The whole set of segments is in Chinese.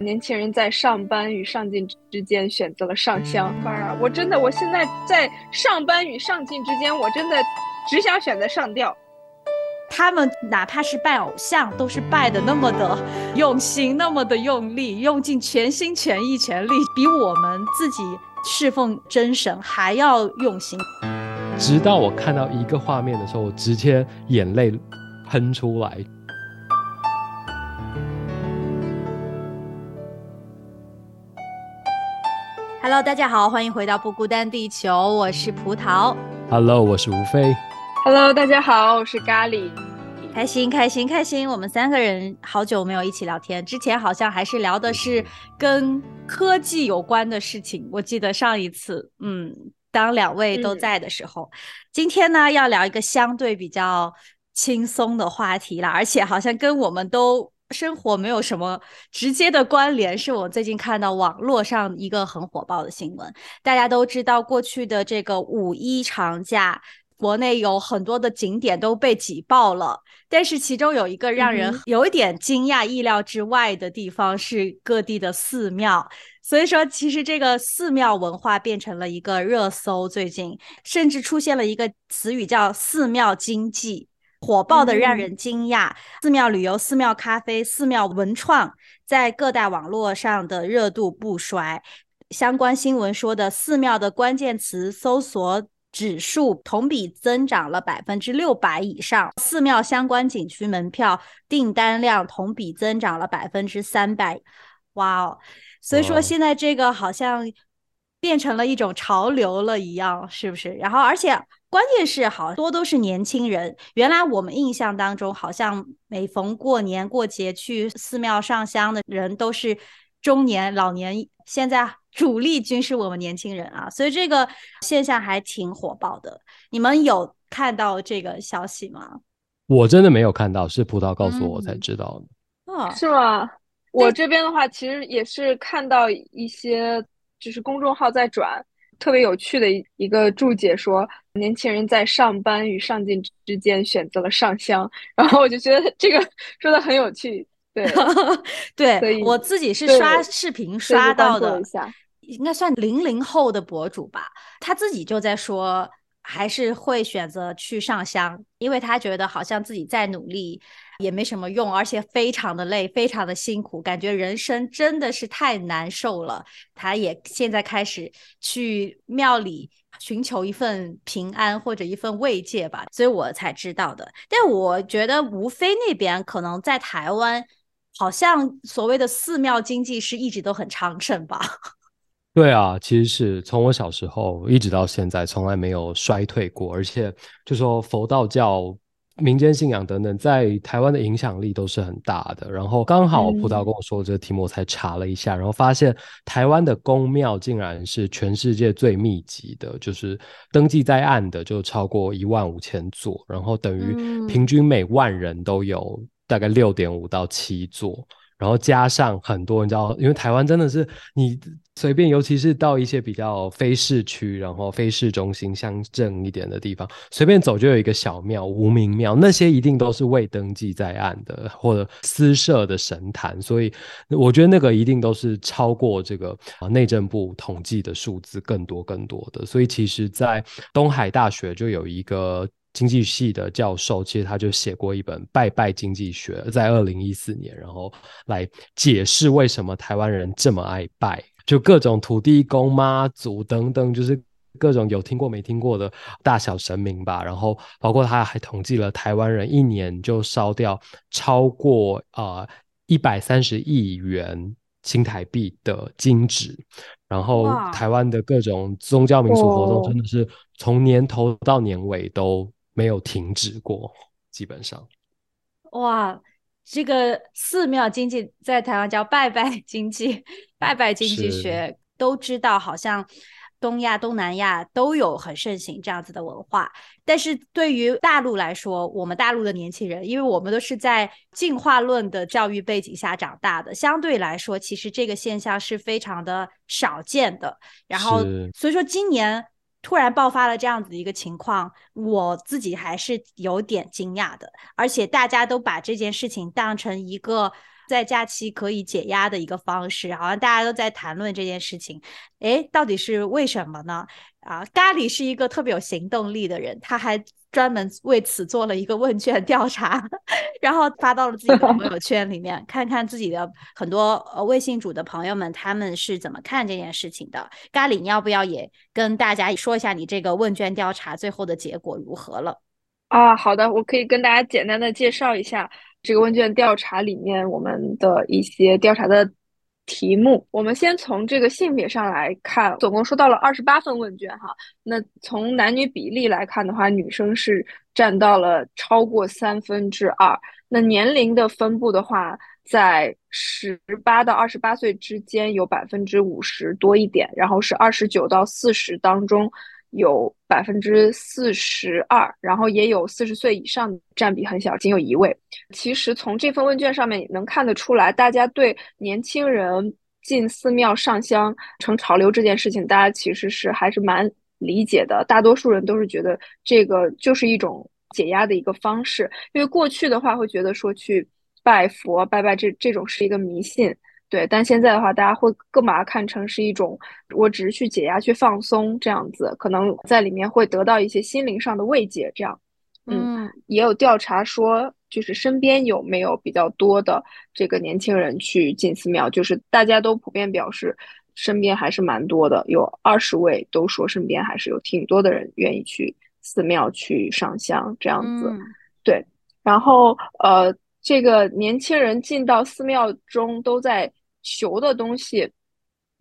年轻人在上班与上进之间选择了上香。啊，我真的，我现在在上班与上进之间，我真的只想选择上吊。他们哪怕是拜偶像，都是拜的那么的用心，那么的用力，用尽全心全意全力，比我们自己侍奉真神还要用心。直到我看到一个画面的时候，我直接眼泪喷出来。Hello，大家好，欢迎回到不孤单地球，我是葡萄。Hello，我是吴飞。Hello，大家好，我是咖喱。开心，开心，开心！我们三个人好久没有一起聊天，之前好像还是聊的是跟科技有关的事情。我记得上一次，嗯，当两位都在的时候，今天呢要聊一个相对比较轻松的话题了，而且好像跟我们都。生活没有什么直接的关联，是我最近看到网络上一个很火爆的新闻。大家都知道，过去的这个五一长假，国内有很多的景点都被挤爆了。但是其中有一个让人有一点惊讶、意料之外的地方是各地的寺庙。所以说，其实这个寺庙文化变成了一个热搜，最近甚至出现了一个词语叫“寺庙经济”。火爆的让人惊讶，寺庙旅游、寺庙咖啡、寺庙文创，在各大网络上的热度不衰。相关新闻说的寺庙的关键词搜索指数同比增长了百分之六百以上，寺庙相关景区门票订单量同比增长了百分之三百。哇哦！所以说现在这个好像变成了一种潮流了一样，是不是？然后而且。关键是好多都是年轻人。原来我们印象当中，好像每逢过年过节去寺庙上香的人都是中年老年。现在 主力军是我们年轻人啊，所以这个现象还挺火爆的。你们有看到这个消息吗？我真的没有看到，是葡萄告诉我才知道的。啊，是吗？我这边的话，其实也是看到一些就是公众号在转。特别有趣的一一个注解说，年轻人在上班与上进之间选择了上香，然后我就觉得这个 说的很有趣。对，对我自己是刷视频刷到的，应该算零零后的博主吧，他自己就在说，还是会选择去上香，因为他觉得好像自己在努力。也没什么用，而且非常的累，非常的辛苦，感觉人生真的是太难受了。他也现在开始去庙里寻求一份平安或者一份慰藉吧，所以我才知道的。但我觉得吴非那边可能在台湾，好像所谓的寺庙经济是一直都很昌盛吧？对啊，其实是从我小时候一直到现在，从来没有衰退过，而且就说佛道教。民间信仰等等，在台湾的影响力都是很大的。然后刚好葡萄跟我说这个题目，我才查了一下，然后发现台湾的宫庙竟然是全世界最密集的，就是登记在案的就超过一万五千座，然后等于平均每万人都有大概六点五到七座。然后加上很多，你知道，因为台湾真的是你随便，尤其是到一些比较非市区，然后非市中心乡镇一点的地方，随便走就有一个小庙、无名庙，那些一定都是未登记在案的或者私设的神坛，所以我觉得那个一定都是超过这个啊内政部统计的数字更多更多的。所以其实，在东海大学就有一个。经济系的教授，其实他就写过一本《拜拜经济学》，在二零一四年，然后来解释为什么台湾人这么爱拜，就各种土地公、妈祖等等，就是各种有听过没听过的大小神明吧。然后包括他还统计了台湾人一年就烧掉超过啊一百三十亿元新台币的金纸，然后台湾的各种宗教民俗活动真的是从年头到年尾都。没有停止过，基本上。哇，这个寺庙经济在台湾叫拜拜经济，拜拜经济学都知道，好像东亚、东南亚都有很盛行这样子的文化。但是对于大陆来说，我们大陆的年轻人，因为我们都是在进化论的教育背景下长大的，相对来说，其实这个现象是非常的少见的。然后，所以说今年。突然爆发了这样子的一个情况，我自己还是有点惊讶的。而且大家都把这件事情当成一个在假期可以解压的一个方式，好像大家都在谈论这件事情。哎，到底是为什么呢？啊，咖喱是一个特别有行动力的人，他还专门为此做了一个问卷调查，然后发到了自己的朋友圈里面，看看自己的很多呃微信主的朋友们他们是怎么看这件事情的。咖喱，你要不要也跟大家说一下你这个问卷调查最后的结果如何了？啊，好的，我可以跟大家简单的介绍一下这个问卷调查里面我们的一些调查的题目。我们先从这个性别上来看，总共收到了二十八份问卷哈。那从男女比例来看的话，女生是占到了超过三分之二。那年龄的分布的话，在十八到二十八岁之间有百分之五十多一点，然后是二十九到四十当中。有百分之四十二，然后也有四十岁以上占比很小，仅有一位。其实从这份问卷上面也能看得出来，大家对年轻人进寺庙上香成潮流这件事情，大家其实是还是蛮理解的。大多数人都是觉得这个就是一种解压的一个方式，因为过去的话会觉得说去拜佛拜拜这这种是一个迷信。对，但现在的话，大家会更把它看成是一种，我只是去解压、去放松这样子，可能在里面会得到一些心灵上的慰藉。这样，嗯，也有调查说，就是身边有没有比较多的这个年轻人去进寺庙，就是大家都普遍表示身边还是蛮多的，有二十位都说身边还是有挺多的人愿意去寺庙去上香这样子。对，然后呃，这个年轻人进到寺庙中都在。求的东西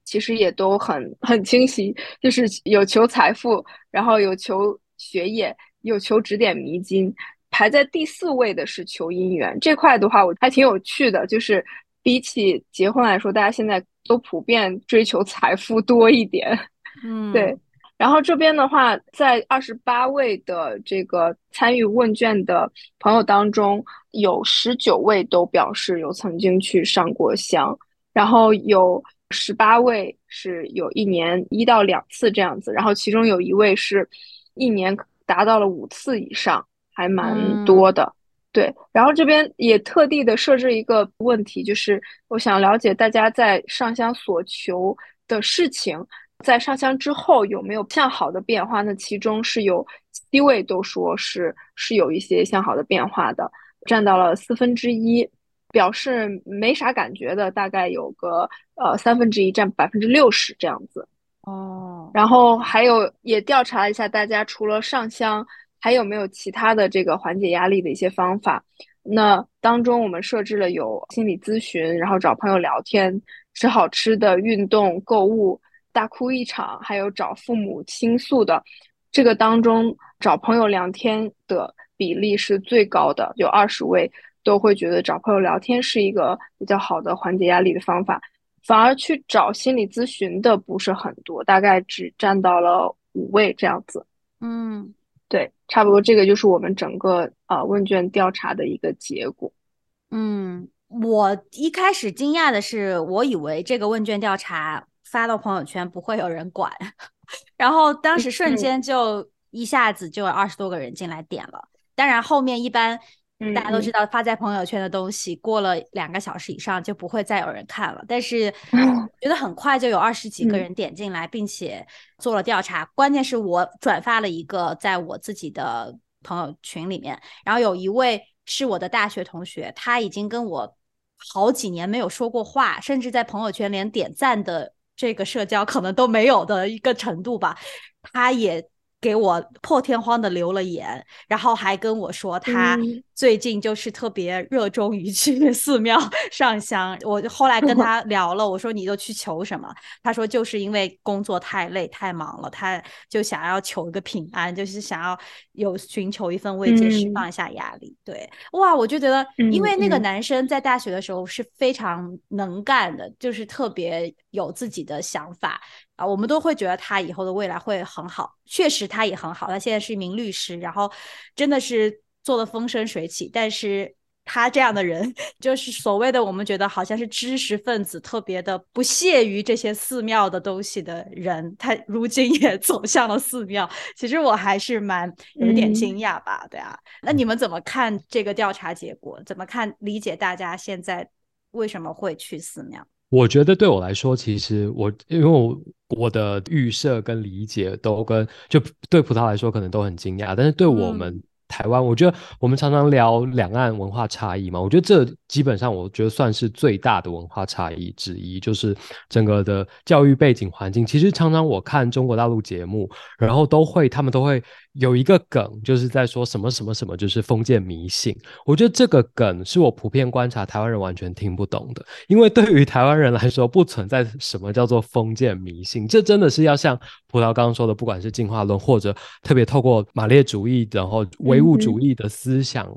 其实也都很很清晰，就是有求财富，然后有求学业，有求指点迷津。排在第四位的是求姻缘这块的话，我还挺有趣的，就是比起结婚来说，大家现在都普遍追求财富多一点。嗯，对。然后这边的话，在二十八位的这个参与问卷的朋友当中，有十九位都表示有曾经去上过香。然后有十八位是有一年一到两次这样子，然后其中有一位是一年达到了五次以上，还蛮多的。对，然后这边也特地的设置一个问题，就是我想了解大家在上香所求的事情，在上香之后有没有向好的变化？那其中是有七位都说是是有一些向好的变化的，占到了四分之一。表示没啥感觉的，大概有个呃三分之一，占百分之六十这样子。哦，然后还有也调查了一下，大家除了上香，还有没有其他的这个缓解压力的一些方法？那当中我们设置了有心理咨询，然后找朋友聊天，吃好吃的，运动，购物，大哭一场，还有找父母倾诉的。这个当中找朋友聊天的比例是最高的，有二十位。都会觉得找朋友聊天是一个比较好的缓解压力的方法，反而去找心理咨询的不是很多，大概只占到了五位这样子。嗯，对，差不多这个就是我们整个呃问卷调查的一个结果。嗯，我一开始惊讶的是，我以为这个问卷调查发到朋友圈不会有人管，然后当时瞬间就一下子就有二十多个人进来点了。当然后面一般。大家都知道，发在朋友圈的东西过了两个小时以上就不会再有人看了。但是 觉得很快就有二十几个人点进来，并且做了调查。关键是我转发了一个在我自己的朋友群里面，然后有一位是我的大学同学，他已经跟我好几年没有说过话，甚至在朋友圈连点赞的这个社交可能都没有的一个程度吧。他也。给我破天荒的留了言，然后还跟我说他最近就是特别热衷于去寺庙 上香。我就后来跟 他聊了，我说你都去求什么？他说就是因为工作太累太忙了，他就想要求一个平安，就是想要有寻求一份慰藉，释放一下压力。对，哇，我就觉得，因为那个男生在大学的时候是非常能干的，就是特别有自己的想法。啊，我们都会觉得他以后的未来会很好，确实他也很好。他现在是一名律师，然后真的是做的风生水起。但是他这样的人，就是所谓的我们觉得好像是知识分子，特别的不屑于这些寺庙的东西的人，他如今也走向了寺庙。其实我还是蛮有点惊讶吧，对啊。那你们怎么看这个调查结果？怎么看理解大家现在？为什么会去寺庙？我觉得对我来说，其实我因为我我的预设跟理解都跟就对葡萄来说可能都很惊讶，但是对我们。台湾，我觉得我们常常聊两岸文化差异嘛，我觉得这基本上我觉得算是最大的文化差异之一，就是整个的教育背景环境。其实常常我看中国大陆节目，然后都会他们都会有一个梗，就是在说什么什么什么，就是封建迷信。我觉得这个梗是我普遍观察台湾人完全听不懂的，因为对于台湾人来说，不存在什么叫做封建迷信，这真的是要像葡萄刚刚说的，不管是进化论或者特别透过马列主义，然后唯物主义的思想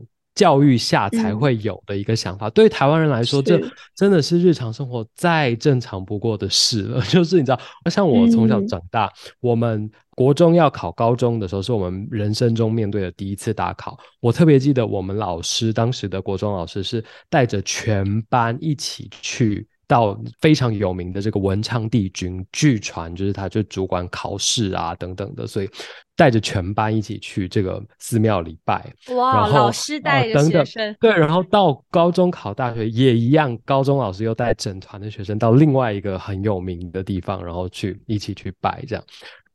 教育下才会有的一个想法，对台湾人来说，这真的是日常生活再正常不过的事了。就是你知道，像我从小长大，我们国中要考高中的时候，是我们人生中面对的第一次大考。我特别记得，我们老师当时的国中老师是带着全班一起去。到非常有名的这个文昌帝君，据传就是他就主管考试啊等等的，所以带着全班一起去这个寺庙礼拜。哇，老师带着学生，对，然后到高中考大学也一样，高中老师又带整团的学生到另外一个很有名的地方，然后去一起去拜，这样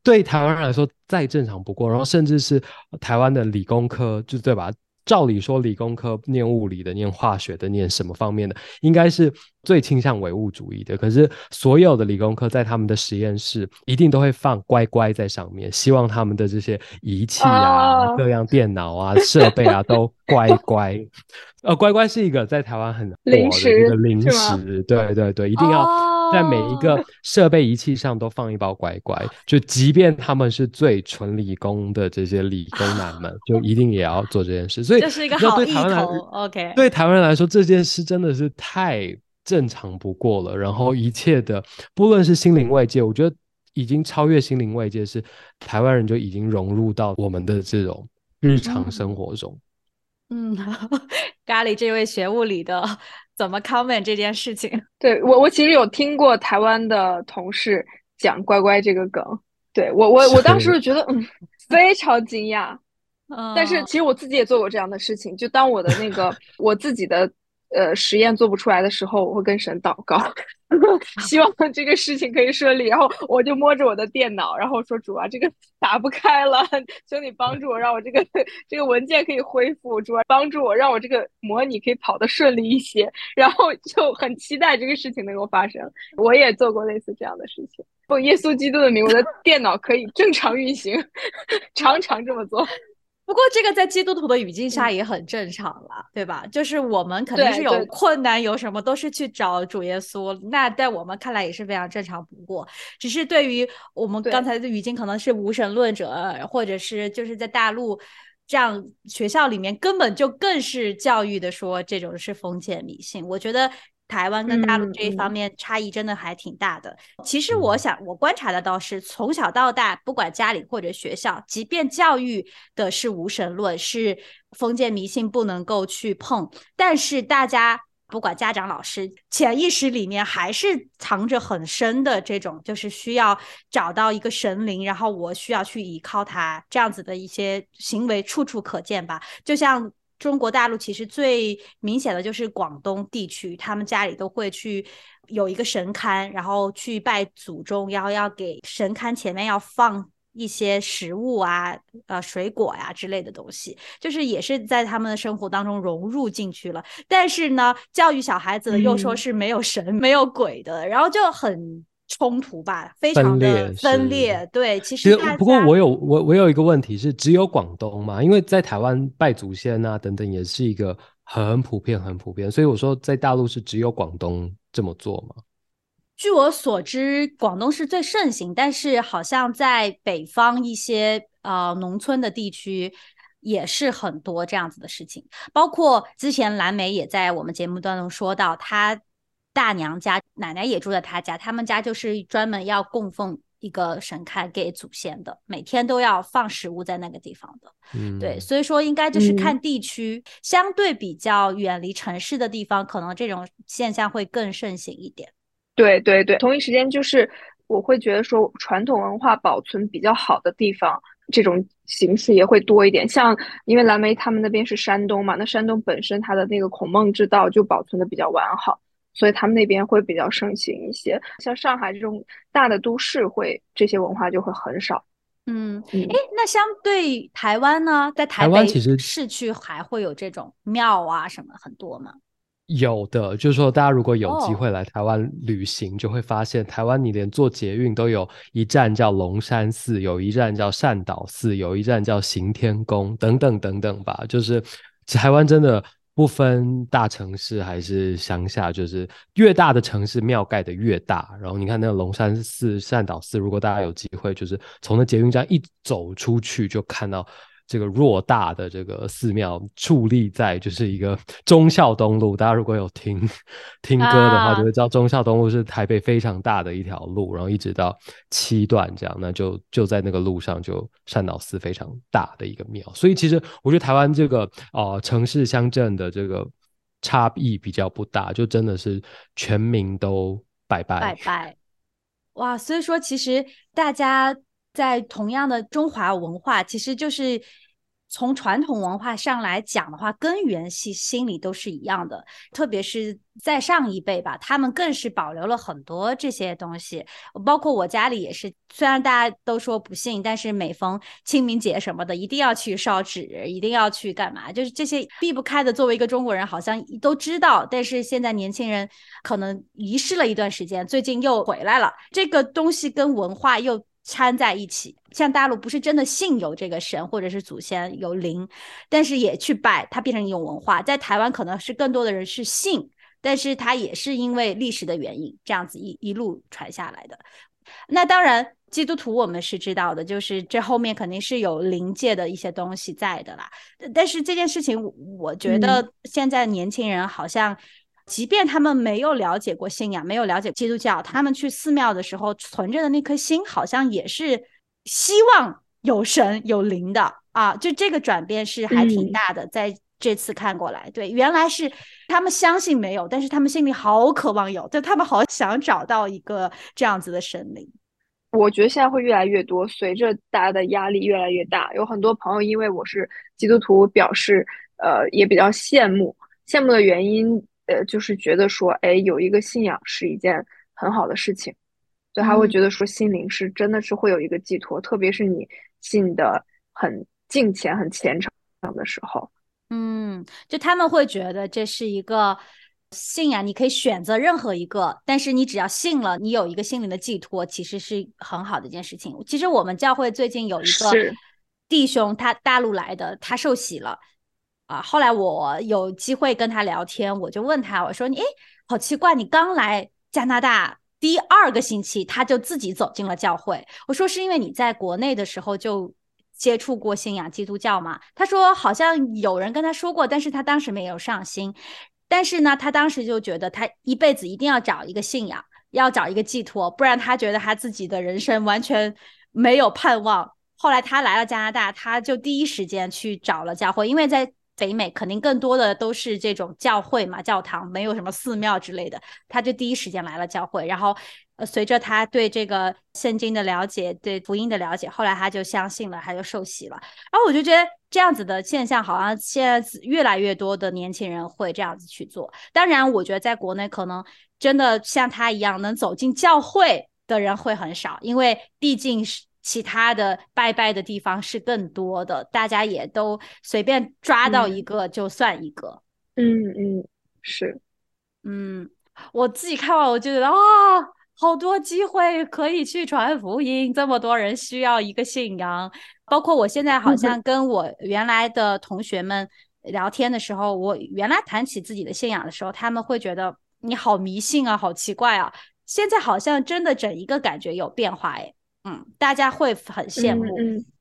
对台湾人来说再正常不过。然后甚至是台湾的理工科，就对吧？照理说，理工科念物理的、念化学的、念什么方面的，应该是最倾向唯物主义的。可是，所有的理工科在他们的实验室一定都会放乖乖在上面，希望他们的这些仪器啊、各样电脑啊、设备啊都乖乖。呃，乖乖是一个在台湾很火的一个零食，对对对，一定要在每一个设备仪器上都放一包乖乖，就即便他们是最纯理工的这些理工男们，就一定也要做这件事。所以这是一个好意头，OK。对台湾人来说，这件事真的是太正常不过了。然后一切的，不论是心灵外界，我觉得已经超越心灵外界，是台湾人就已经融入到我们的这种日常生活中。嗯，咖喱这位学物理的怎么 comment 这件事情？对我，我其实有听过台湾的同事讲“乖乖”这个梗，对我，我我当时就觉得嗯，非常惊讶。但是其实我自己也做过这样的事情，就当我的那个 我自己的。呃，实验做不出来的时候，我会跟神祷告，希望这个事情可以顺利。然后我就摸着我的电脑，然后说：“主啊，这个 打不开了，求你帮助我，让我这个这个文件可以恢复。主啊，帮助我，让我这个模拟可以跑得顺利一些。”然后就很期待这个事情能够发生。我也做过类似这样的事情，奉耶稣基督的名，我的电脑可以正常运行，常常这么做。不过这个在基督徒的语境下也很正常了，对吧？就是我们肯定是有困难，有什么都是去找主耶稣。那在我们看来也是非常正常不过。只是对于我们刚才的语境，可能是无神论者，或者是就是在大陆这样学校里面根本就更是教育的说这种是封建迷信。我觉得。台湾跟大陆这一方面差异真的还挺大的。其实我想，我观察的倒是从小到大，不管家里或者学校，即便教育的是无神论，是封建迷信不能够去碰，但是大家不管家长、老师，潜意识里面还是藏着很深的这种，就是需要找到一个神灵，然后我需要去依靠他这样子的一些行为，处处可见吧。就像。中国大陆其实最明显的就是广东地区，他们家里都会去有一个神龛，然后去拜祖宗，然后要给神龛前面要放一些食物啊、呃水果呀之类的东西，就是也是在他们的生活当中融入进去了。但是呢，教育小孩子又说是没有神、没有鬼的，然后就很。冲突吧，非常的分裂。对，其实不过我有我我有一个问题是，只有广东嘛？因为在台湾拜祖先啊等等也是一个很普遍很普遍，所以我说在大陆是只有广东这么做吗？据我所知，广东是最盛行，但是好像在北方一些呃农村的地区也是很多这样子的事情，包括之前蓝莓也在我们节目当中说到他。大娘家奶奶也住在他家，他们家就是专门要供奉一个神龛给祖先的，每天都要放食物在那个地方的。嗯，对，所以说应该就是看地区，相对比较远离城市的地方，可能这种现象会更盛行一点。对对对，同一时间就是我会觉得说，传统文化保存比较好的地方，这种形式也会多一点。像因为蓝莓他们那边是山东嘛，那山东本身它的那个孔孟之道就保存的比较完好。所以他们那边会比较盛行一些。像上海这种大的都市，会这些文化就会很少。嗯，哎，那相对台湾呢，在台湾其实市区还会有这种庙啊什么很多吗？有的，就是说大家如果有机会来台湾旅行，就会发现台湾你连坐捷运都有一站叫龙山寺，有一站叫善导寺，有一站叫行天宫，等等等等吧。就是台湾真的。不分大城市还是乡下，就是越大的城市庙盖的越大。然后你看那个龙山寺、善导寺，如果大家有机会，就是从那捷运站一走出去，就看到。这个偌大的这个寺庙矗立在就是一个忠孝东路，大家如果有听听歌的话，就会知道忠孝东路是台北非常大的一条路，然后一直到七段这样，那就就在那个路上就善导寺非常大的一个庙，所以其实我觉得台湾这个呃城市乡镇的这个差异比较不大，就真的是全民都拜拜拜拜，哇！所以说其实大家。在同样的中华文化，其实就是从传统文化上来讲的话，根源系心里都是一样的。特别是在上一辈吧，他们更是保留了很多这些东西。包括我家里也是，虽然大家都说不信，但是每逢清明节什么的，一定要去烧纸，一定要去干嘛？就是这些避不开的。作为一个中国人，好像都知道，但是现在年轻人可能遗失了一段时间，最近又回来了。这个东西跟文化又。掺在一起，像大陆不是真的信有这个神或者是祖先有灵，但是也去拜，它变成一种文化。在台湾可能是更多的人是信，但是它也是因为历史的原因，这样子一一路传下来的。那当然，基督徒我们是知道的，就是这后面肯定是有灵界的一些东西在的啦。但是这件事情，我觉得现在年轻人好像。即便他们没有了解过信仰，没有了解基督教，他们去寺庙的时候存着的那颗心，好像也是希望有神有灵的啊！就这个转变是还挺大的，在这次看过来，对，原来是他们相信没有，但是他们心里好渴望有，就他们好想找到一个这样子的神灵。我觉得现在会越来越多，随着大家的压力越来越大，有很多朋友因为我是基督徒，表示呃也比较羡慕，羡慕的原因。呃，就是觉得说，哎，有一个信仰是一件很好的事情，所以他会觉得说，心灵是真的是会有一个寄托，特别是你信的很敬虔、很虔诚的时候。嗯，就他们会觉得这是一个信仰，你可以选择任何一个，但是你只要信了，你有一个心灵的寄托，其实是很好的一件事情。其实我们教会最近有一个弟兄，他大陆来的，他受洗了。啊，后来我有机会跟他聊天，我就问他，我说你，哎，好奇怪，你刚来加拿大第二个星期，他就自己走进了教会。我说是因为你在国内的时候就接触过信仰基督教吗？他说好像有人跟他说过，但是他当时没有上心。但是呢，他当时就觉得他一辈子一定要找一个信仰，要找一个寄托，不然他觉得他自己的人生完全没有盼望。后来他来了加拿大，他就第一时间去找了教会，因为在。北美肯定更多的都是这种教会嘛，教堂没有什么寺庙之类的，他就第一时间来了教会。然后，呃，随着他对这个圣经的了解，对福音的了解，后来他就相信了，他就受洗了。然后我就觉得这样子的现象，好像现在越来越多的年轻人会这样子去做。当然，我觉得在国内可能真的像他一样能走进教会的人会很少，因为毕竟是。其他的拜拜的地方是更多的，大家也都随便抓到一个就算一个。嗯嗯，是，嗯，我自己看完我就觉得啊，好多机会可以去传福音，这么多人需要一个信仰。包括我现在好像跟我原来的同学们聊天的时候，我原来谈起自己的信仰的时候，他们会觉得你好迷信啊，好奇怪啊。现在好像真的整一个感觉有变化哎。嗯，大家会很羡慕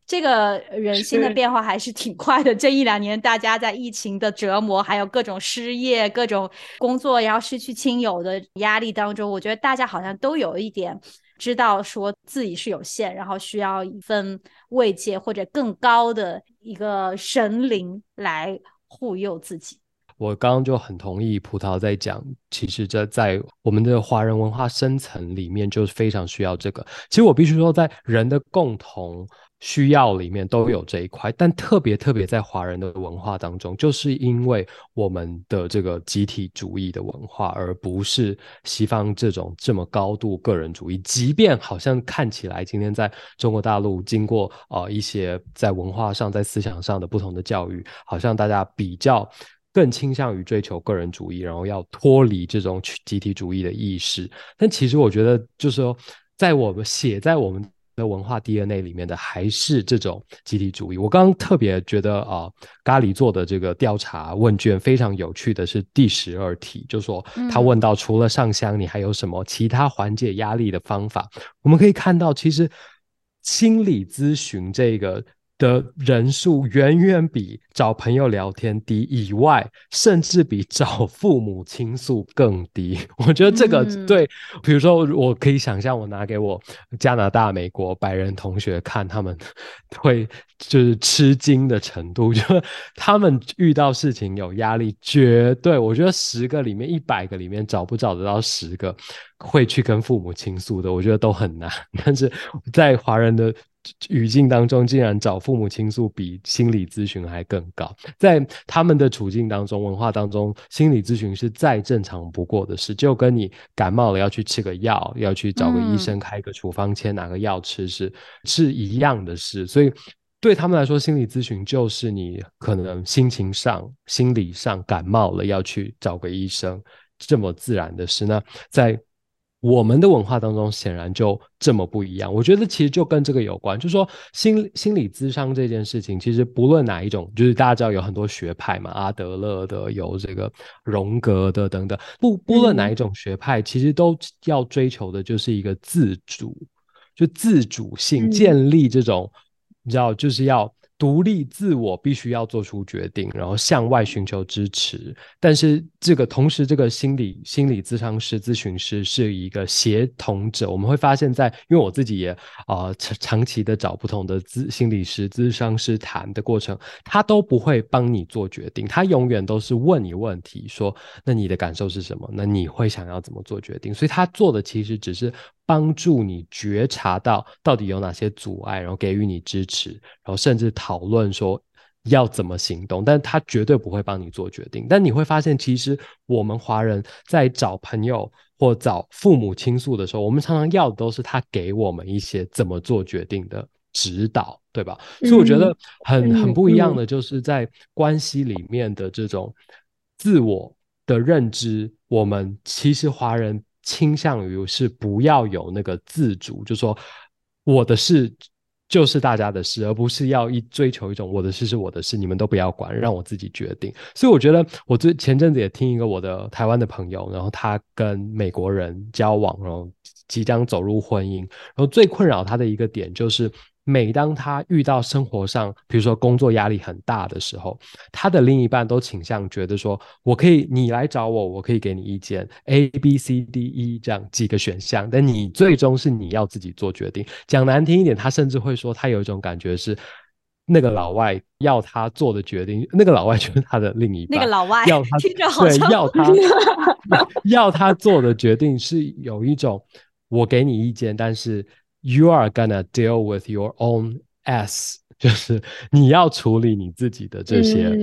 这个人心的变化还是挺快的。这一两年，大家在疫情的折磨，还有各种失业、各种工作，然后失去亲友的压力当中，我觉得大家好像都有一点知道说自己是有限，然后需要一份慰藉或者更高的一个神灵来护佑自己。我刚刚就很同意葡萄在讲，其实这在我们的华人文化深层里面，就是非常需要这个。其实我必须说，在人的共同。需要里面都有这一块，但特别特别在华人的文化当中，就是因为我们的这个集体主义的文化，而不是西方这种这么高度个人主义。即便好像看起来今天在中国大陆经过呃一些在文化上、在思想上的不同的教育，好像大家比较更倾向于追求个人主义，然后要脱离这种集体主义的意识。但其实我觉得，就是说，在我们写在我们。的文化 DNA 里面的还是这种集体主义。我刚刚特别觉得啊，咖喱做的这个调查问卷非常有趣的是第十二题，就说他问到除了上香，你还有什么其他缓解压力的方法？我们可以看到，其实心理咨询这个。的人数远远比找朋友聊天低，以外，甚至比找父母倾诉更低。我觉得这个对，比如说，我可以想象，我拿给我加拿大、美国白人同学看，他们会就是吃惊的程度，就他们遇到事情有压力，绝对，我觉得十个里面一百个里面找不找得到十个会去跟父母倾诉的，我觉得都很难。但是在华人的。语境当中，竟然找父母倾诉比心理咨询还更高。在他们的处境当中、文化当中，心理咨询是再正常不过的事，就跟你感冒了要去吃个药，要去找个医生开个处方签拿个药吃是是一样的事。所以对他们来说，心理咨询就是你可能心情上、心理上感冒了要去找个医生这么自然的事。那在我们的文化当中显然就这么不一样，我觉得其实就跟这个有关，就是说心心理咨商这件事情，其实不论哪一种，就是大家知道有很多学派嘛，阿德勒的，有这个荣格的等等，不不论哪一种学派，其实都要追求的就是一个自主，就自主性，建立这种，你知道，就是要。独立自我必须要做出决定，然后向外寻求支持。但是这个同时，这个心理心理咨商师、咨询师是一个协同者。我们会发现，在因为我自己也啊长长期的找不同的咨心理师、咨商师谈的过程，他都不会帮你做决定，他永远都是问你问题，说那你的感受是什么？那你会想要怎么做决定？所以他做的其实只是。帮助你觉察到到底有哪些阻碍，然后给予你支持，然后甚至讨论说要怎么行动，但他绝对不会帮你做决定。但你会发现，其实我们华人在找朋友或找父母倾诉的时候，我们常常要的都是他给我们一些怎么做决定的指导，对吧？所以我觉得很很不一样的，就是在关系里面的这种自我的认知，我们其实华人。倾向于是不要有那个自主，就说我的事就是大家的事，而不是要一追求一种我的事是我的事，你们都不要管，让我自己决定。所以我觉得，我最前阵子也听一个我的台湾的朋友，然后他跟美国人交往，然后即将走入婚姻，然后最困扰他的一个点就是。每当他遇到生活上，比如说工作压力很大的时候，他的另一半都倾向觉得说：“我可以，你来找我，我可以给你意见，A、B、C、D、E 这样几个选项，但你最终是你要自己做决定。”讲难听一点，他甚至会说，他有一种感觉是，那个老外要他做的决定，那个老外就是他的另一半，那个老外要他对要他 要他做的决定是有一种我给你意见，但是。You are gonna deal with your own s，就是你要处理你自己的这些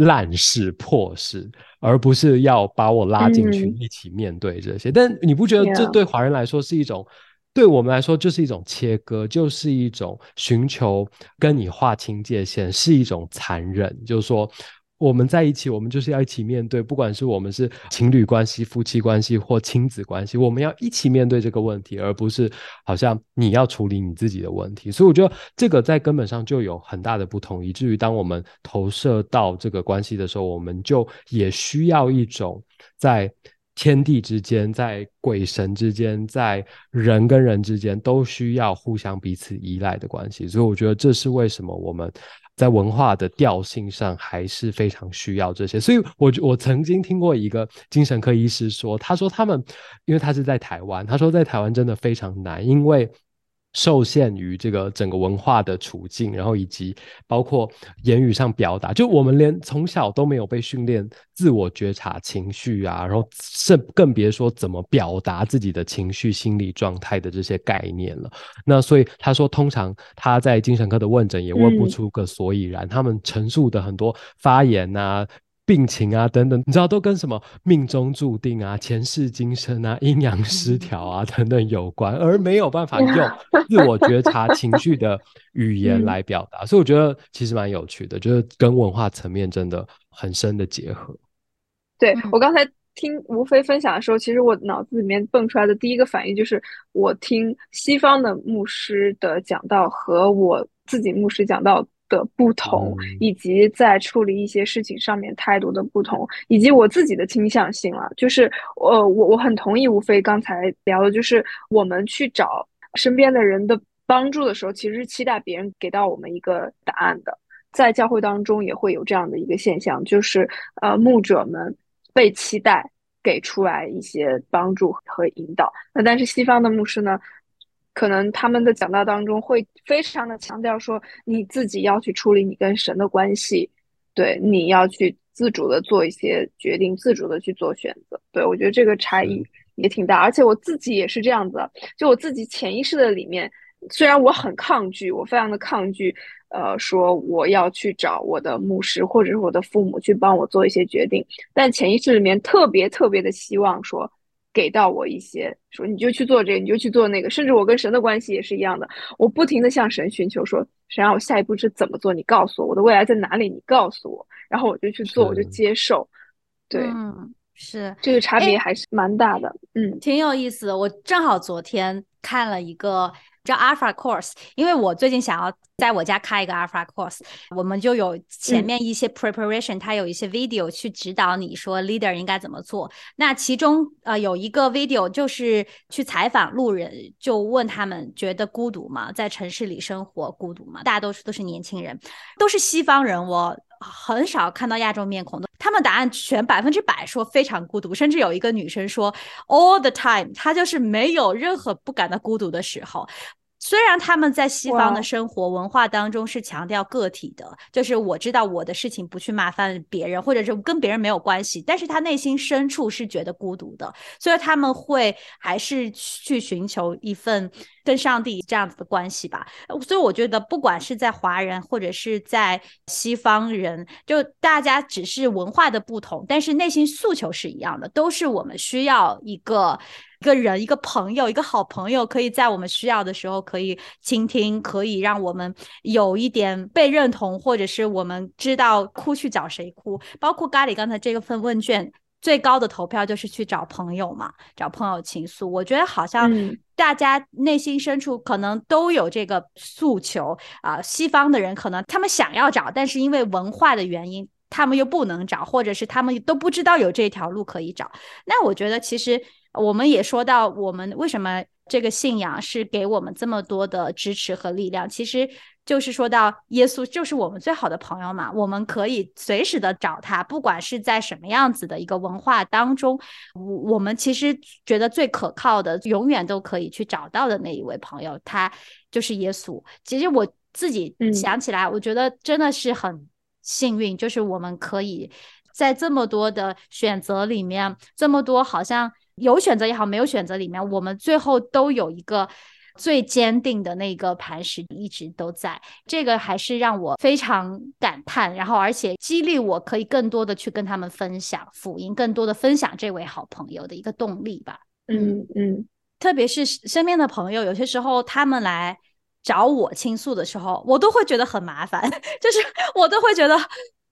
烂事破事，而不是要把我拉进去一起面对这些。但你不觉得这对华人来说是一种，对我们来说就是一种切割，就是一种寻求跟你划清界限，是一种残忍，就是说。我们在一起，我们就是要一起面对，不管是我们是情侣关系、夫妻关系或亲子关系，我们要一起面对这个问题，而不是好像你要处理你自己的问题。所以我觉得这个在根本上就有很大的不同，以至于当我们投射到这个关系的时候，我们就也需要一种在天地之间、在鬼神之间、在人跟人之间都需要互相彼此依赖的关系。所以我觉得这是为什么我们。在文化的调性上还是非常需要这些，所以我我曾经听过一个精神科医师说，他说他们因为他是在台湾，他说在台湾真的非常难，因为受限于这个整个文化的处境，然后以及包括言语上表达，就我们连从小都没有被训练自我觉察情绪啊，然后甚更别说怎么表达自己的情绪、心理状态的这些概念了。那所以他说，通常他在精神科的问诊也问不出个所以然，他们陈述的很多发言啊。病情啊，等等，你知道都跟什么命中注定啊、前世今生啊、阴阳失调啊等等有关，而没有办法用 自我觉察情绪的语言来表达，所以我觉得其实蛮有趣的，就是跟文化层面真的很深的结合。对我刚才听吴飞分享的时候，其实我脑子里面蹦出来的第一个反应就是，我听西方的牧师的讲道和我自己牧师讲道。的不同，以及在处理一些事情上面态度的不同，以及我自己的倾向性了。就是，呃，我我很同意吴飞刚才聊的，就是我们去找身边的人的帮助的时候，其实是期待别人给到我们一个答案的。在教会当中也会有这样的一个现象，就是呃，牧者们被期待给出来一些帮助和引导。那但是西方的牧师呢？可能他们的讲道当中会非常的强调说，你自己要去处理你跟神的关系，对，你要去自主的做一些决定，自主的去做选择。对我觉得这个差异也挺大，而且我自己也是这样子，就我自己潜意识的里面，虽然我很抗拒，我非常的抗拒，呃，说我要去找我的牧师或者是我的父母去帮我做一些决定，但潜意识里面特别特别的希望说。给到我一些，说你就去做这个，你就去做那个，甚至我跟神的关系也是一样的，我不停的向神寻求，说神让我下一步是怎么做，你告诉我我的未来在哪里，你告诉我，然后我就去做，我就接受，对，嗯，是这个差别还是蛮大的，嗯，挺有意思的。我正好昨天看了一个。叫 Alpha Course，因为我最近想要在我家开一个 Alpha Course，我们就有前面一些 preparation，它有一些 video 去指导你说 leader 应该怎么做。那其中呃有一个 video 就是去采访路人，就问他们觉得孤独吗？在城市里生活孤独吗？大多数都是年轻人，都是西方人，我很少看到亚洲面孔的。他们答案全百分之百说非常孤独，甚至有一个女生说 all the time，她就是没有任何不感到孤独的时候。虽然他们在西方的生活文化当中是强调个体的，就是我知道我的事情不去麻烦别人，或者是跟别人没有关系，但是他内心深处是觉得孤独的，所以他们会还是去寻求一份跟上帝这样子的关系吧。所以我觉得，不管是在华人或者是在西方人，就大家只是文化的不同，但是内心诉求是一样的，都是我们需要一个。一个人，一个朋友，一个好朋友，可以在我们需要的时候可以倾听，可以让我们有一点被认同，或者是我们知道哭去找谁哭。包括咖喱刚才这个份问卷最高的投票就是去找朋友嘛，找朋友倾诉。我觉得好像大家内心深处可能都有这个诉求啊。西方的人可能他们想要找，但是因为文化的原因，他们又不能找，或者是他们都不知道有这条路可以找。那我觉得其实。我们也说到，我们为什么这个信仰是给我们这么多的支持和力量？其实就是说到耶稣就是我们最好的朋友嘛，我们可以随时的找他，不管是在什么样子的一个文化当中，我我们其实觉得最可靠的，永远都可以去找到的那一位朋友，他就是耶稣。其实我自己想起来，我觉得真的是很幸运，就是我们可以在这么多的选择里面，这么多好像。有选择也好，没有选择里面，我们最后都有一个最坚定的那个磐石，一直都在。这个还是让我非常感叹，然后而且激励我可以更多的去跟他们分享福音，更多的分享这位好朋友的一个动力吧。嗯嗯，特别是身边的朋友，有些时候他们来找我倾诉的时候，我都会觉得很麻烦，就是我都会觉得。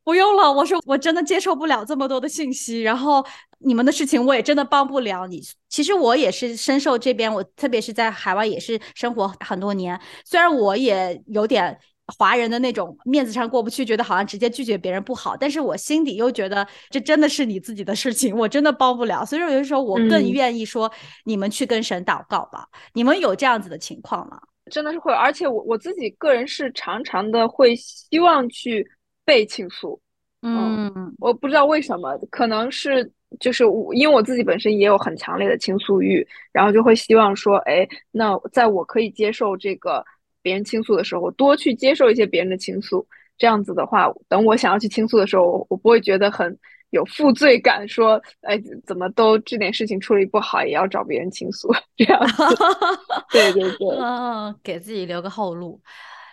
不用了，我说我真的接受不了这么多的信息，然后你们的事情我也真的帮不了你。其实我也是深受这边，我特别是在海外也是生活很多年，虽然我也有点华人的那种面子上过不去，觉得好像直接拒绝别人不好，但是我心底又觉得这真的是你自己的事情，我真的帮不了。所以有的时候我更愿意说你们去跟神祷告吧。你们有这样子的情况吗？真的是会，而且我我自己个人是常常的会希望去。被倾诉，嗯，我不知道为什么，可能是就是我，因为我自己本身也有很强烈的倾诉欲，然后就会希望说，哎，那在我可以接受这个别人倾诉的时候，多去接受一些别人的倾诉。这样子的话，等我想要去倾诉的时候，我不会觉得很有负罪感，说，哎，怎么都这点事情处理不好，也要找别人倾诉，这样子。对 对对，嗯，给自己留个后路。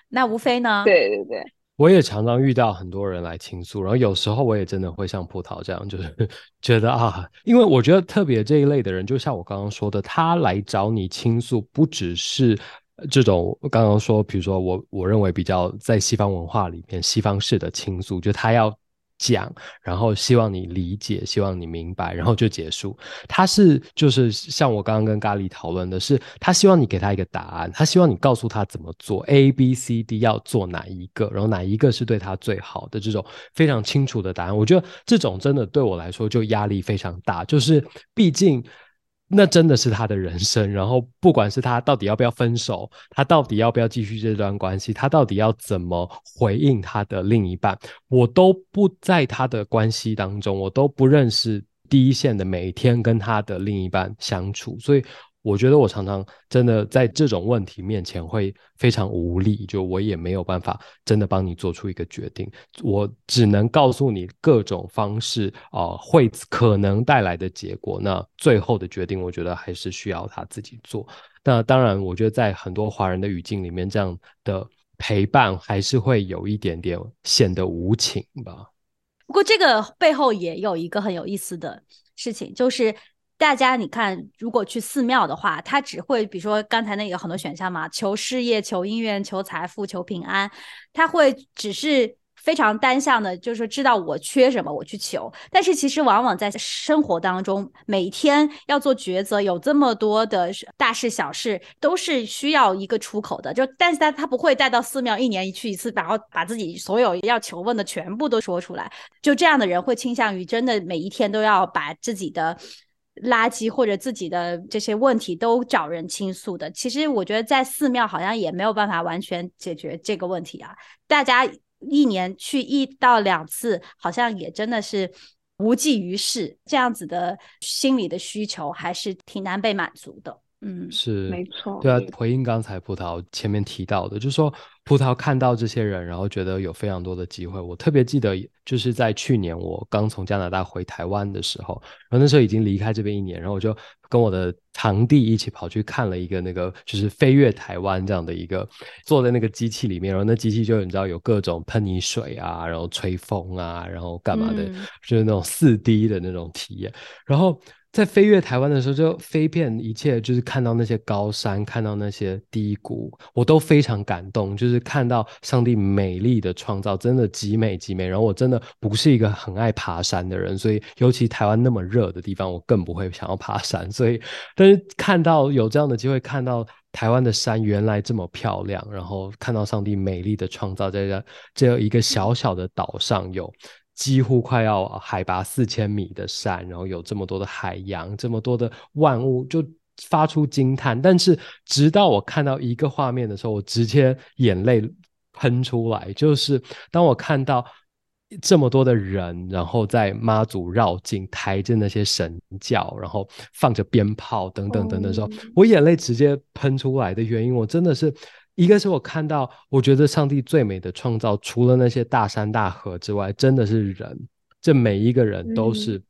那无非呢？对对对。我也常常遇到很多人来倾诉，然后有时候我也真的会像葡萄这样，就是 觉得啊，因为我觉得特别这一类的人，就像我刚刚说的，他来找你倾诉，不只是这种刚刚说，比如说我我认为比较在西方文化里面西方式的倾诉，就他要。讲，然后希望你理解，希望你明白，然后就结束。他是就是像我刚刚跟咖喱讨论的是，他希望你给他一个答案，他希望你告诉他怎么做，A B C D 要做哪一个，然后哪一个是对他最好的这种非常清楚的答案。我觉得这种真的对我来说就压力非常大，就是毕竟。那真的是他的人生，然后不管是他到底要不要分手，他到底要不要继续这段关系，他到底要怎么回应他的另一半，我都不在他的关系当中，我都不认识第一线的每一天跟他的另一半相处，所以。我觉得我常常真的在这种问题面前会非常无力，就我也没有办法真的帮你做出一个决定，我只能告诉你各种方式啊会可能带来的结果。那最后的决定，我觉得还是需要他自己做。那当然，我觉得在很多华人的语境里面，这样的陪伴还是会有一点点显得无情吧。不过这个背后也有一个很有意思的事情，就是。大家，你看，如果去寺庙的话，他只会，比如说刚才那个很多选项嘛，求事业、求姻缘、求财富、求平安，他会只是非常单向的，就是说知道我缺什么，我去求。但是其实往往在生活当中，每天要做抉择，有这么多的大事小事，都是需要一个出口的。就但是他他不会带到寺庙一年一去一次，然后把自己所有要求问的全部都说出来。就这样的人会倾向于真的每一天都要把自己的。垃圾或者自己的这些问题都找人倾诉的，其实我觉得在寺庙好像也没有办法完全解决这个问题啊。大家一年去一到两次，好像也真的是无济于事，这样子的心理的需求还是挺难被满足的。嗯，是没错。对啊，回应刚才葡萄前面提到的，就是说葡萄看到这些人，然后觉得有非常多的机会。我特别记得，就是在去年我刚从加拿大回台湾的时候，然后那时候已经离开这边一年，然后我就跟我的堂弟一起跑去看了一个那个就是飞越台湾这样的一个，坐在那个机器里面，然后那机器就你知道有各种喷你水啊，然后吹风啊，然后干嘛的，就是那种四 D 的那种体验，然后。在飞越台湾的时候，就飞遍一切，就是看到那些高山，看到那些低谷，我都非常感动。就是看到上帝美丽的创造，真的极美极美。然后我真的不是一个很爱爬山的人，所以尤其台湾那么热的地方，我更不会想要爬山。所以，但是看到有这样的机会，看到台湾的山原来这么漂亮，然后看到上帝美丽的创造，在这这一个小小的岛上有。几乎快要海拔四千米的山，然后有这么多的海洋，这么多的万物，就发出惊叹。但是直到我看到一个画面的时候，我直接眼泪喷出来。就是当我看到这么多的人，然后在妈祖绕境，抬着那些神教，然后放着鞭炮等等等等时候，我眼泪直接喷出来的原因，我真的是。一个是我看到，我觉得上帝最美的创造，除了那些大山大河之外，真的是人。这每一个人都是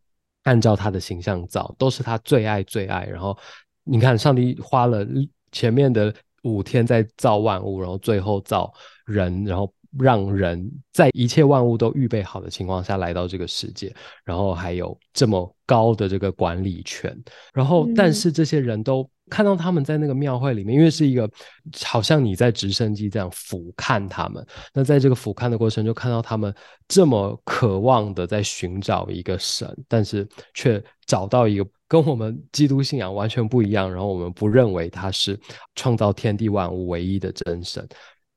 按照他的形象造，都是他最爱最爱。然后你看，上帝花了前面的五天在造万物，然后最后造人，然后让人在一切万物都预备好的情况下来到这个世界，然后还有这么高的这个管理权。然后，但是这些人都。看到他们在那个庙会里面，因为是一个好像你在直升机这样俯瞰他们。那在这个俯瞰的过程，就看到他们这么渴望的在寻找一个神，但是却找到一个跟我们基督信仰完全不一样。然后我们不认为他是创造天地万物唯一的真神。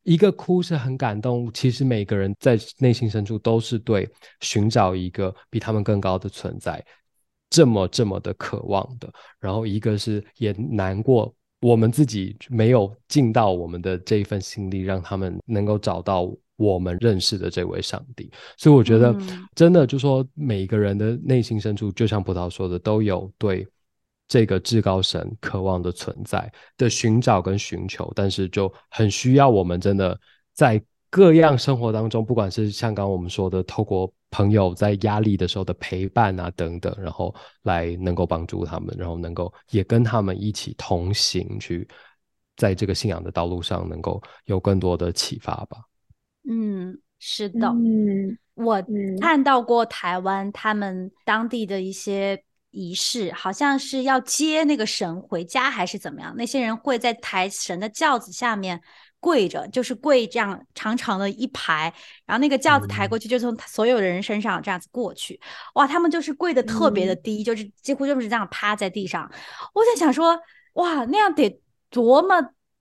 一个哭是很感动，其实每个人在内心深处都是对寻找一个比他们更高的存在。这么这么的渴望的，然后一个是也难过，我们自己没有尽到我们的这一份心力，让他们能够找到我们认识的这位上帝。所以我觉得，真的就说每一个人的内心深处，就像葡萄说的，都有对这个至高神渴望的存在的寻找跟寻求，但是就很需要我们真的在各样生活当中，不管是像刚我们说的，透过。朋友在压力的时候的陪伴啊，等等，然后来能够帮助他们，然后能够也跟他们一起同行，去在这个信仰的道路上能够有更多的启发吧。嗯，是的。嗯，我看到过台湾他们当地的一些仪式，好像是要接那个神回家还是怎么样，那些人会在抬神的轿子下面。跪着就是跪这样长长的一排，然后那个轿子抬过去，就从所有的人身上这样子过去。哇，他们就是跪的特别的低，就是几乎就是这样趴在地上。我在想说，哇，那样得多么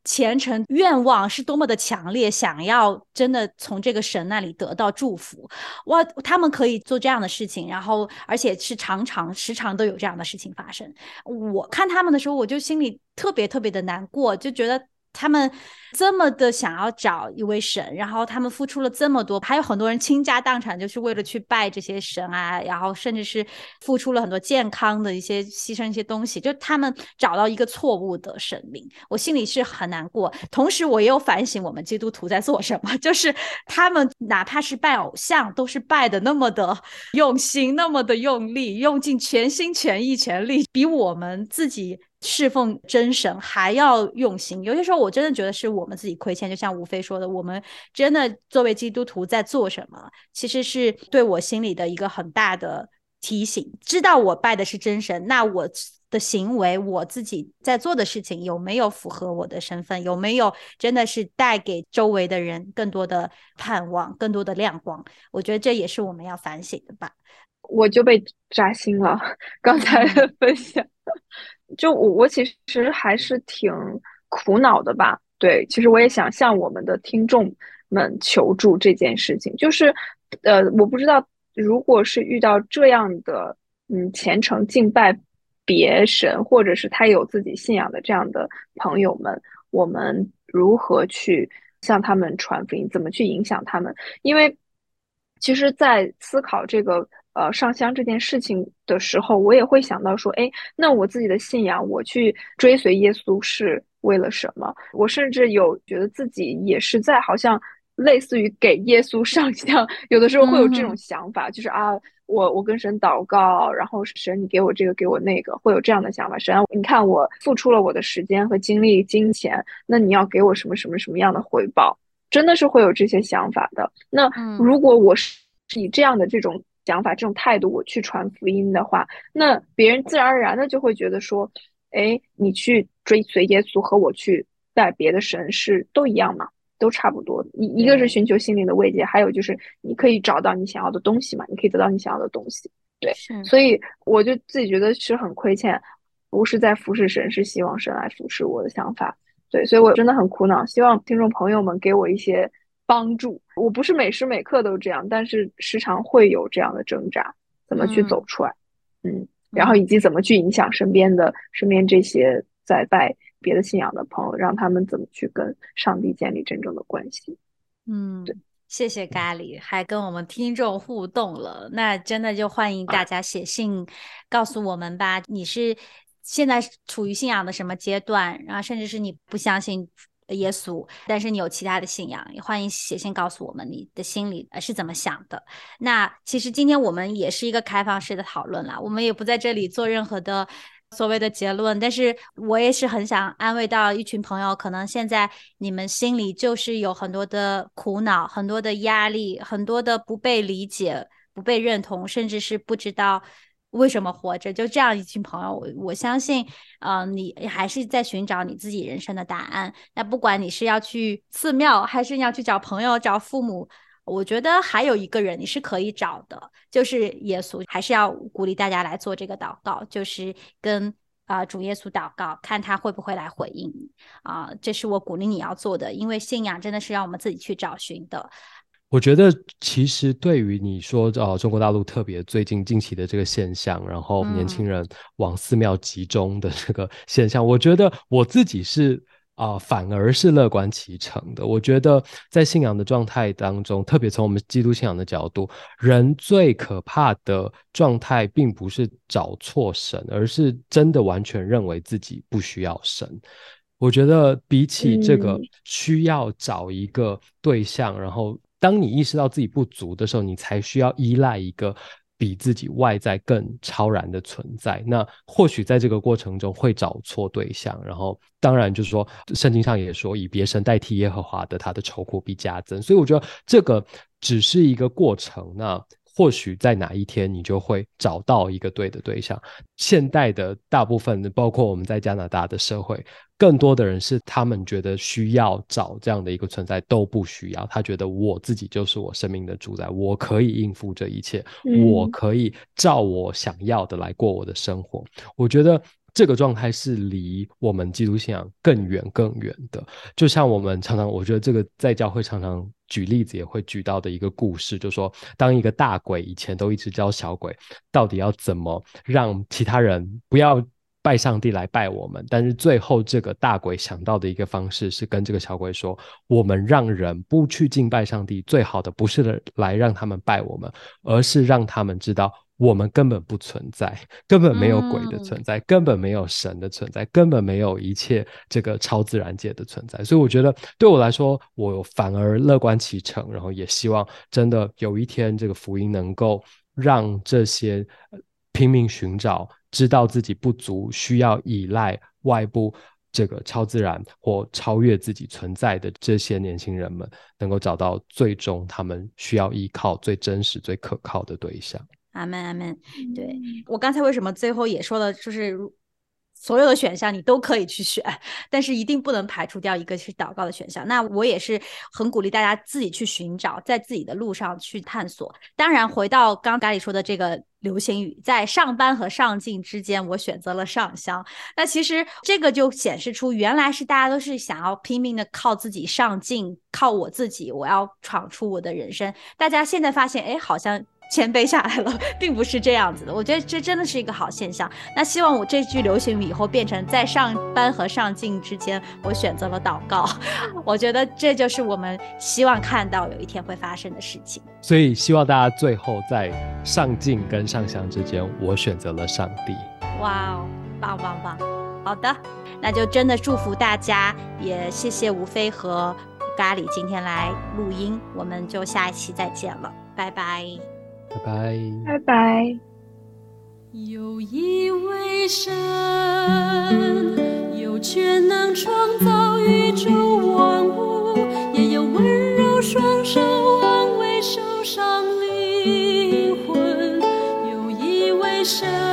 虔诚，愿望是多么的强烈，想要真的从这个神那里得到祝福。哇，他们可以做这样的事情，然后而且是常常时常都有这样的事情发生。我看他们的时候，我就心里特别特别的难过，就觉得。他们这么的想要找一位神，然后他们付出了这么多，还有很多人倾家荡产，就是为了去拜这些神啊，然后甚至是付出了很多健康的一些牺牲一些东西，就他们找到一个错误的神明，我心里是很难过。同时，我也有反省我们基督徒在做什么，就是他们哪怕是拜偶像，都是拜的那么的用心，那么的用力，用尽全心全意全力，比我们自己。侍奉真神还要用心，有些时候我真的觉得是我们自己亏欠。就像吴飞说的，我们真的作为基督徒在做什么，其实是对我心里的一个很大的提醒。知道我拜的是真神，那我的行为，我自己在做的事情有没有符合我的身份？有没有真的是带给周围的人更多的盼望、更多的亮光？我觉得这也是我们要反省的吧。我就被扎心了，刚才的分享。就我，我其实还是挺苦恼的吧。对，其实我也想向我们的听众们求助这件事情。就是，呃，我不知道，如果是遇到这样的，嗯，虔诚敬拜别神，或者是他有自己信仰的这样的朋友们，我们如何去向他们传福音？怎么去影响他们？因为，其实，在思考这个。呃，上香这件事情的时候，我也会想到说，哎，那我自己的信仰，我去追随耶稣是为了什么？我甚至有觉得自己也是在好像类似于给耶稣上香，有的时候会有这种想法，就是啊，我我跟神祷告，然后神你给我这个给我那个，会有这样的想法。神，你看我付出了我的时间和精力、金钱，那你要给我什么什么什么样的回报？真的是会有这些想法的。那如果我是以这样的这种。想法这种态度，我去传福音的话，那别人自然而然的就会觉得说，哎，你去追随耶稣和我去拜别的神是都一样嘛，都差不多。一一个是寻求心灵的慰藉，还有就是你可以找到你想要的东西嘛，你可以得到你想要的东西。对，所以我就自己觉得是很亏欠，不是在服侍神，是希望神来服侍我的想法。对，所以我真的很苦恼，希望听众朋友们给我一些。帮助我不是每时每刻都这样，但是时常会有这样的挣扎，怎么去走出来？嗯，然后以及怎么去影响身边的身边这些在拜别的信仰的朋友，让他们怎么去跟上帝建立真正的关系？嗯，对，谢谢咖喱，还跟我们听众互动了，那真的就欢迎大家写信告诉我们吧。你是现在处于信仰的什么阶段？然后甚至是你不相信。耶稣，但是你有其他的信仰，也欢迎写信告诉我们你的心里是怎么想的。那其实今天我们也是一个开放式的讨论啦，我们也不在这里做任何的所谓的结论。但是我也是很想安慰到一群朋友，可能现在你们心里就是有很多的苦恼、很多的压力、很多的不被理解、不被认同，甚至是不知道。为什么活着？就这样一群朋友，我我相信，呃，你还是在寻找你自己人生的答案。那不管你是要去寺庙，还是要去找朋友、找父母，我觉得还有一个人你是可以找的，就是耶稣。还是要鼓励大家来做这个祷告，就是跟啊主耶稣祷告，看他会不会来回应你啊。这是我鼓励你要做的，因为信仰真的是让我们自己去找寻的。我觉得其实对于你说，呃，中国大陆特别最近近期的这个现象，然后年轻人往寺庙集中的这个现象，我觉得我自己是啊，反而是乐观其成的。我觉得在信仰的状态当中，特别从我们基督信仰的角度，人最可怕的状态，并不是找错神，而是真的完全认为自己不需要神。我觉得比起这个需要找一个对象，然后当你意识到自己不足的时候，你才需要依赖一个。比自己外在更超然的存在，那或许在这个过程中会找错对象，然后当然就是说，圣经上也说以别神代替耶和华的，他的愁苦必加增。所以我觉得这个只是一个过程，那或许在哪一天你就会找到一个对的对象。现代的大部分，包括我们在加拿大的社会。更多的人是他们觉得需要找这样的一个存在都不需要，他觉得我自己就是我生命的主宰，我可以应付这一切，我可以照我想要的来过我的生活。我觉得这个状态是离我们基督信仰更远更远的。就像我们常常，我觉得这个在教会常常举例子也会举到的一个故事，就说当一个大鬼以前都一直教小鬼，到底要怎么让其他人不要。拜上帝来拜我们，但是最后这个大鬼想到的一个方式是跟这个小鬼说：我们让人不去敬拜上帝，最好的不是来让他们拜我们，而是让他们知道我们根本不存在，根本没有鬼的存在，根本没有神的存在，根本没有一切这个超自然界的存在。所以我觉得对我来说，我反而乐观其成，然后也希望真的有一天这个福音能够让这些拼命寻找。知道自己不足，需要依赖外部这个超自然或超越自己存在的这些年轻人们，能够找到最终他们需要依靠最真实、最可靠的对象。阿门，阿门。对我刚才为什么最后也说了，就是。所有的选项你都可以去选，但是一定不能排除掉一个是祷告的选项。那我也是很鼓励大家自己去寻找，在自己的路上去探索。当然，回到刚刚咖喱说的这个流行语，在上班和上进之间，我选择了上香。那其实这个就显示出，原来是大家都是想要拼命的靠自己上进，靠我自己，我要闯出我的人生。大家现在发现，哎，好像。谦卑下来了，并不是这样子的。我觉得这真的是一个好现象。那希望我这句流行语以后变成在上班和上进之间，我选择了祷告。我觉得这就是我们希望看到有一天会发生的事情。所以希望大家最后在上进跟上香之间，我选择了上帝。哇哦，棒棒棒！好的，那就真的祝福大家，也谢谢吴飞和咖喱今天来录音，我们就下一期再见了，拜拜。拜拜，拜拜。有一位神，有权能创造宇宙万物，也有温柔双手安慰受伤灵魂。有一位神。